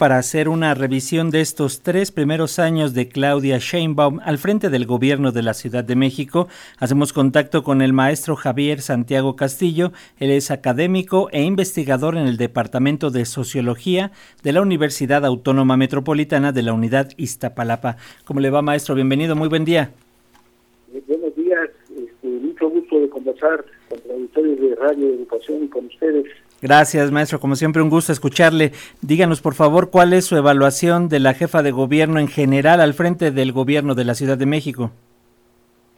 para hacer una revisión de estos tres primeros años de Claudia Sheinbaum al frente del gobierno de la Ciudad de México. Hacemos contacto con el maestro Javier Santiago Castillo. Él es académico e investigador en el Departamento de Sociología de la Universidad Autónoma Metropolitana de la Unidad Iztapalapa. ¿Cómo le va, maestro? Bienvenido, muy buen día. buenos días, este, mucho gusto de conversar con auditorio de Radio Educación y con ustedes. Gracias, maestro. Como siempre, un gusto escucharle. Díganos, por favor, cuál es su evaluación de la jefa de gobierno en general al frente del gobierno de la Ciudad de México.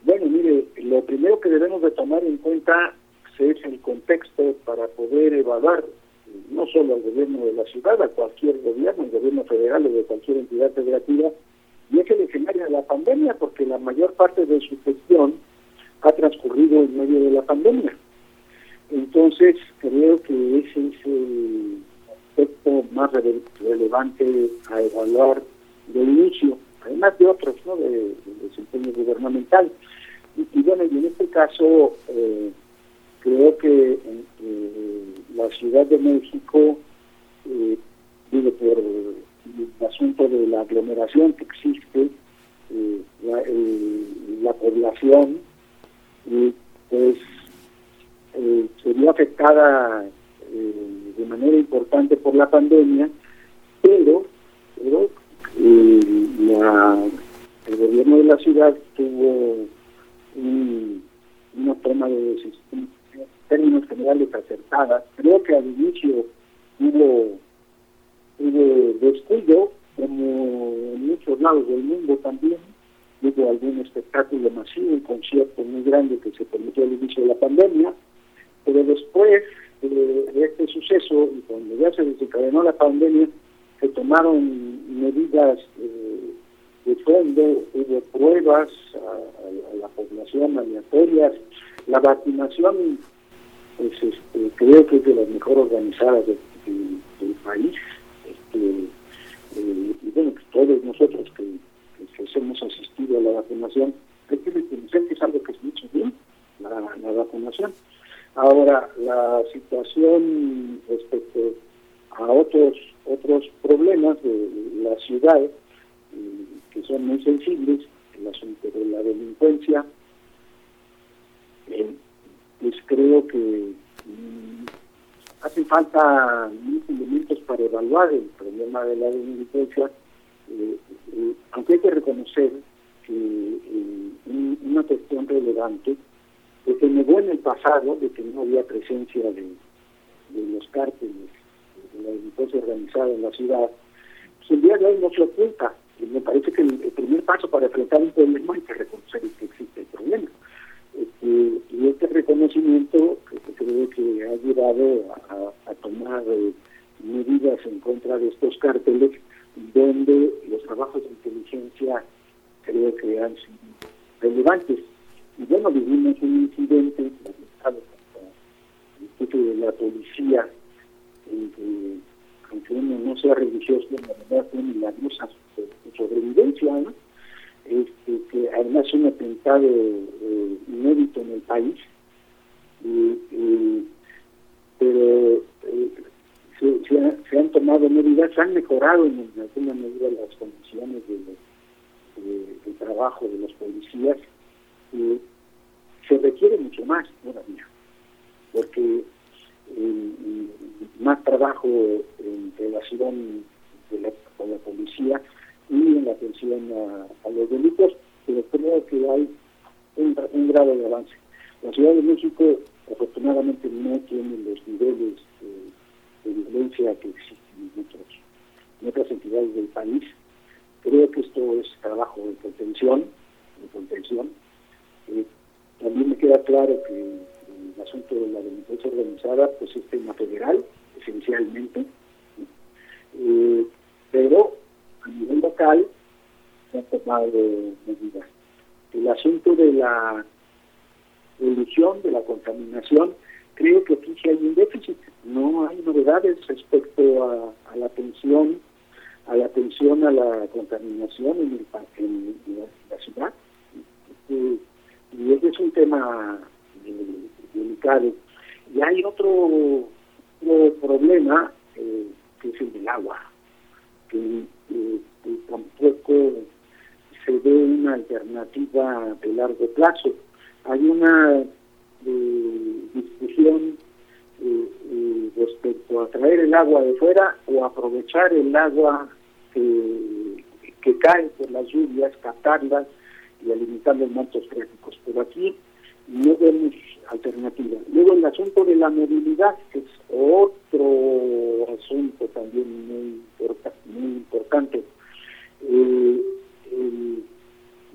Bueno, mire, lo primero que debemos de tomar en cuenta es el contexto para poder evaluar no solo al gobierno de la ciudad, a cualquier gobierno, el gobierno federal o de cualquier entidad federativa, y es el escenario de la pandemia, porque la mayor parte de su gestión ha transcurrido en medio de la pandemia. Entonces, creo que ese es el aspecto más relevante a evaluar de inicio, además de otros, ¿no?, de, desempeño gubernamental. Y, bueno, y en este caso, eh, creo que eh, la Ciudad de México, eh, por el asunto de la aglomeración que existe, eh, la, la población, pues eh, sería afectada eh, de manera importante por la pandemia, pero, eh, el gobierno de la ciudad tuvo una toma de decisiones términos generales acertada. Creo que al inicio hubo, hubo descuido, como en muchos lados del mundo también, hubo algún espectáculo masivo, un concierto muy grande que se permitió al inicio de la pandemia, pero después de, este suceso, y cuando ya se desencadenó la pandemia, se tomaron medidas eh, de fondo, hubo pruebas a, la población aleatorias, la vacunación, pues este, creo que es de las mejor organizadas del, país, este, eh, y bueno, pues todos nosotros que, hemos asistido a la vacunación, hay que reconocer que es algo que es mucho bien, la vacunación. Ahora, la situación respecto a otros otros problemas de la ciudad, eh, que son muy sensibles, el asunto de la delincuencia, eh, pues creo que mm, hace falta muchos elementos para evaluar el problema de la delincuencia, eh, aunque hay que reconocer que una cuestión relevante en el pasado de que no había presencia de, los cárteles, de la delincuencia organizada en la ciudad, pues el día de hoy no se oculta. Y me parece que el, primer paso para enfrentar un problema hay que reconocer que existe el problema. Este, y este reconocimiento creo que ha llevado a, tomar eh, medidas en contra de estos cárteles, donde los trabajos de inteligencia creo que han sido relevantes. Y bueno, vivimos un incidente de la policía, en que, aunque uno no sea religioso, la verdad fue milagrosa su sobrevivencia, ¿no? este, que además un atentado eh, inédito en el país, pero eh, se, se, han tomado medidas, se han mejorado en alguna medida las condiciones de, de trabajo de los policías, se requiere mucho más todavía, porque más trabajo en relación con la policía y en la atención a, los delitos, pero creo que hay un, un, grado de avance. La Ciudad de México afortunadamente no tiene los niveles de, violencia que existen en, otros, en otras entidades del país. Creo que esto es trabajo de contención, de contención, eh, también me queda claro que el asunto de la delincuencia organizada pues es tema federal, esencialmente, eh, pero a nivel local se han tomado medidas. El asunto de la polución, de la contaminación, creo que aquí sí hay un déficit. No hay novedades respecto a, la atención a la atención a la contaminación en, el, en la, ciudad. Eh, y ese es un tema eh, delicado. Y hay otro, problema eh, que es el del agua. que, tampoco se ve una alternativa de largo plazo. Hay una discusión respecto a traer el agua de fuera o aprovechar el agua que, que cae por las lluvias, captarlas y alimentar los mantos críticos. Pero aquí no vemos alternativa. Luego el asunto de la movilidad, que es otro asunto también muy, muy importante. Eh,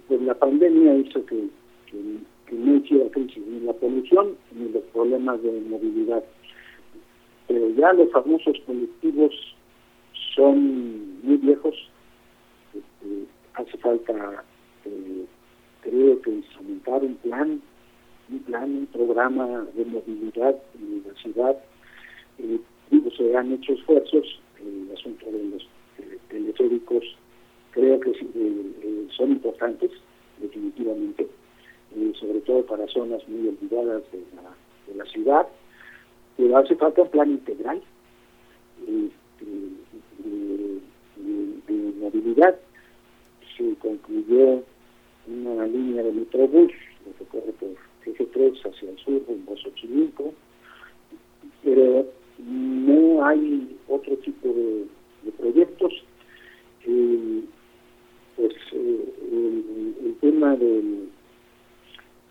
pues la pandemia hizo que, que, no hiciera crisis ni la polución ni los problemas de movilidad. Pero ya los famosos colectivos son muy viejos. Este, hace falta, eh, creo que instrumentar un plan un plan, un programa de movilidad en la ciudad. Eh, se han hecho esfuerzos, el asunto de los eh, teleféricos creo que eh, son importantes, definitivamente, sobre todo para zonas muy olvidadas de la, de la ciudad, pero hace falta un plan integral este, de, de movilidad. Se concluyó una línea de metrobús que corre por eje 3 hacia el sur, rumbo a pero no hay otro tipo de, proyectos. Eh, pues eh, el, tema del,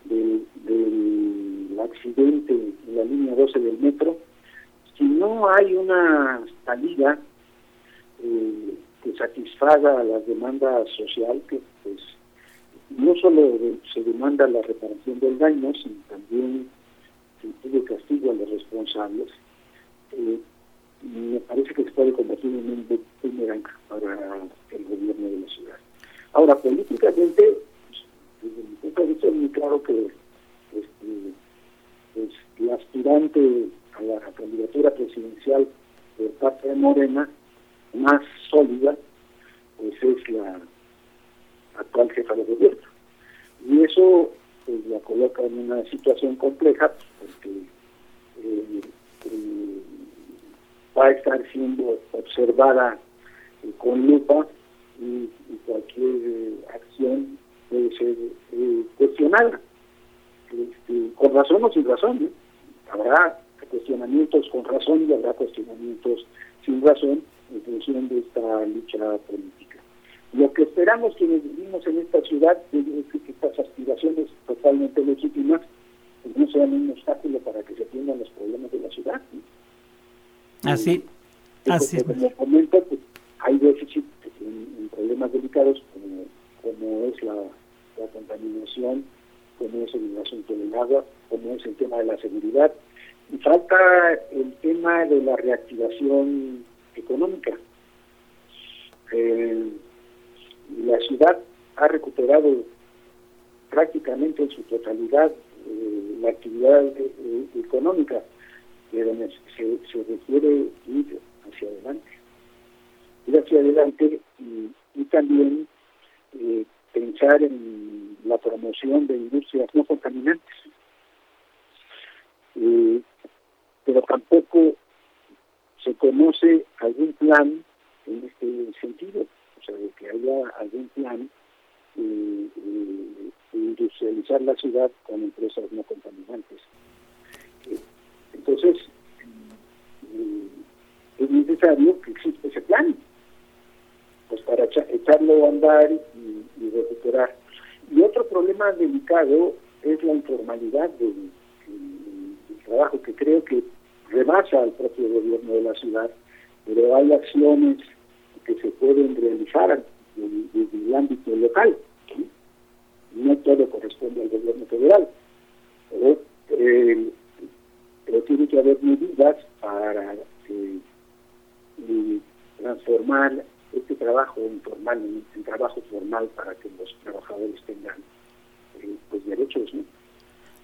del, accidente en la línea 12 del metro, si no hay una salida eh, que satisfaga las demandas sociales, que no solo se demanda la reparación del daño, sino también se de castigo a los responsables. Eh, me parece que se puede convertir en un boomerang para el gobierno de la ciudad. Ahora, políticamente, desde mi punto de vista es muy claro que este, pues, la aspirante a la candidatura presidencial por parte Morena, más sólida, pues es la actual jefa de gobierno. Y eso pues, la coloca en una situación compleja porque eh, eh, va a estar siendo observada eh, con lupa y, cualquier acción debe ser cuestionada. Este, con razón o sin razón. Habrá cuestionamientos con razón y habrá cuestionamientos sin razón en función de esta lucha política. Lo que esperamos quienes vivimos en esta ciudad es que estas aspiraciones totalmente legítimas pues, no sean un obstáculo para que se atiendan los problemas de la ciudad. Así, así. Como comento, pues, hay déficit en, problemas delicados como, como es la, la contaminación, como es el asunto del agua, como es el tema de la seguridad. Y falta el tema de la reactivación económica. Eh, la ciudad ha recuperado prácticamente en su totalidad eh, la actividad eh, económica, pero se, se, requiere ir hacia adelante. Ir hacia adelante y, también eh, pensar en la promoción de industrias no contaminantes. pero tampoco se conoce algún plan en este sentido de que haya algún plan de industrializar la ciudad con empresas no contaminantes. Entonces, eh, es necesario que exista ese plan, pues para echarlo a andar y, recuperar. Y otro problema delicado es la informalidad del, trabajo, que creo que rebasa al propio gobierno de la ciudad, pero hay acciones que se pueden realizar desde el ámbito local. No todo corresponde al gobierno federal, pero, eh, tiene que haber medidas para eh, transformar este trabajo informal en, trabajo formal para que los trabajadores tengan eh, pues derechos.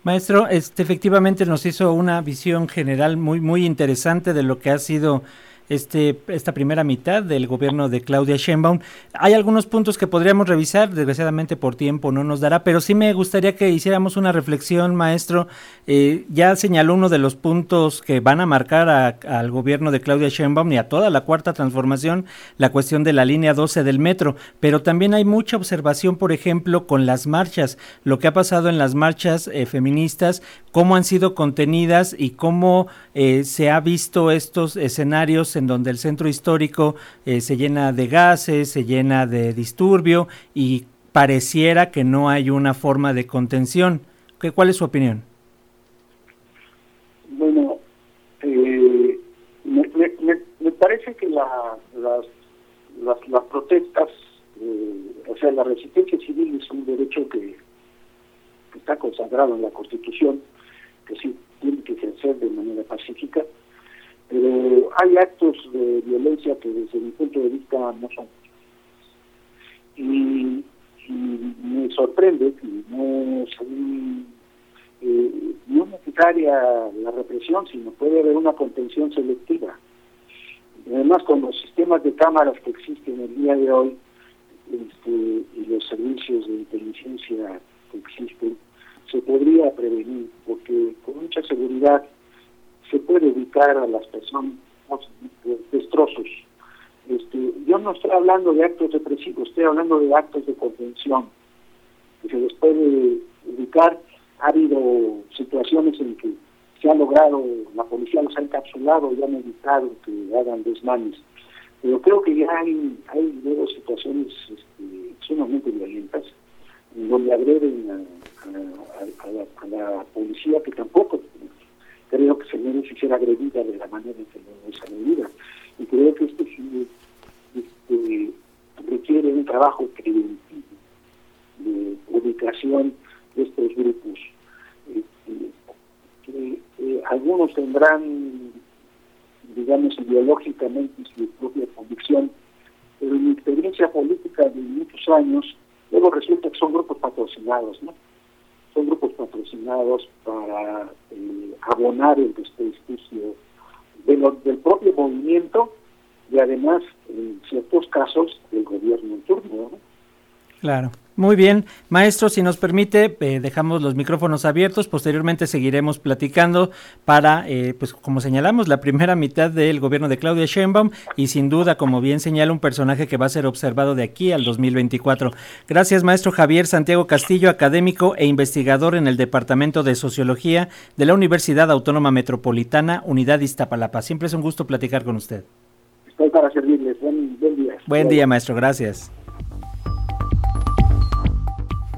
Maestro, este, efectivamente nos hizo una visión general muy, muy interesante de lo que ha sido este, esta primera mitad del gobierno de Claudia Sheinbaum. Hay algunos puntos que podríamos revisar, desgraciadamente por tiempo no nos dará, pero sí me gustaría que hiciéramos una reflexión, maestro. Eh, ya señaló uno de los puntos que van a marcar al gobierno de Claudia Sheinbaum y a toda la cuarta transformación, la cuestión de la línea 12 del metro, pero también hay mucha observación, por ejemplo, con las marchas, lo que ha pasado en las marchas eh, feministas, cómo han sido contenidas y cómo eh, se ha visto estos escenarios en donde el centro histórico eh, se llena de gases, se llena de disturbio y pareciera que no hay una forma de contención. ¿Qué, ¿Cuál es su opinión? Bueno, eh, me, parece que las, las, protestas, o sea, la resistencia civil es un derecho que está consagrado en la Constitución, que sí tiene que ejercer de manera pacífica, pero hay actos de violencia que desde mi punto de vista no son y, me sorprende que no eh, no necesaria la represión, sino puede haber una contención selectiva. Además, con los sistemas de cámaras que existen el día de hoy este, y los servicios de inteligencia que existen, se podría prevenir, porque con mucha seguridad se puede ubicar a las personas destrozos. Este, yo no estoy hablando de actos represivos, estoy hablando de actos de contención, se les puede ubicar. Ha habido situaciones en que se ha logrado, la policía los ha encapsulado y han evitado que hagan desmanes. Pero creo que ya hay, hay luego situaciones este, sumamente violentas, en donde agreden a, la, policía, que tampoco merece ser agredida de la manera en que no es agredida. Y creo que esto sí este, requiere un trabajo preventivo de ubicación de estos grupos. Este, que eh, algunos tendrán, digamos, ideológicamente su propia convicción, pero en mi experiencia política de muchos años, luego resulta que son grupos patrocinados, ¿no? Son grupos patrocinados para eh, abonar el del propio movimiento y además, en ciertos casos, del gobierno turno, ¿no? Claro. Muy bien, maestro, si nos permite, eh, dejamos los micrófonos abiertos. Posteriormente seguiremos platicando para, eh, pues como señalamos, la primera mitad del gobierno de Claudia Sheinbaum y sin duda, como bien señala, un personaje que va a ser observado de aquí al 2024. Gracias, maestro Javier Santiago Castillo, académico e investigador en el Departamento de Sociología de la Universidad Autónoma Metropolitana, Unidad Iztapalapa. Siempre es un gusto platicar con usted. Estoy para servirles. Buen, día. Buen día, maestro. Gracias.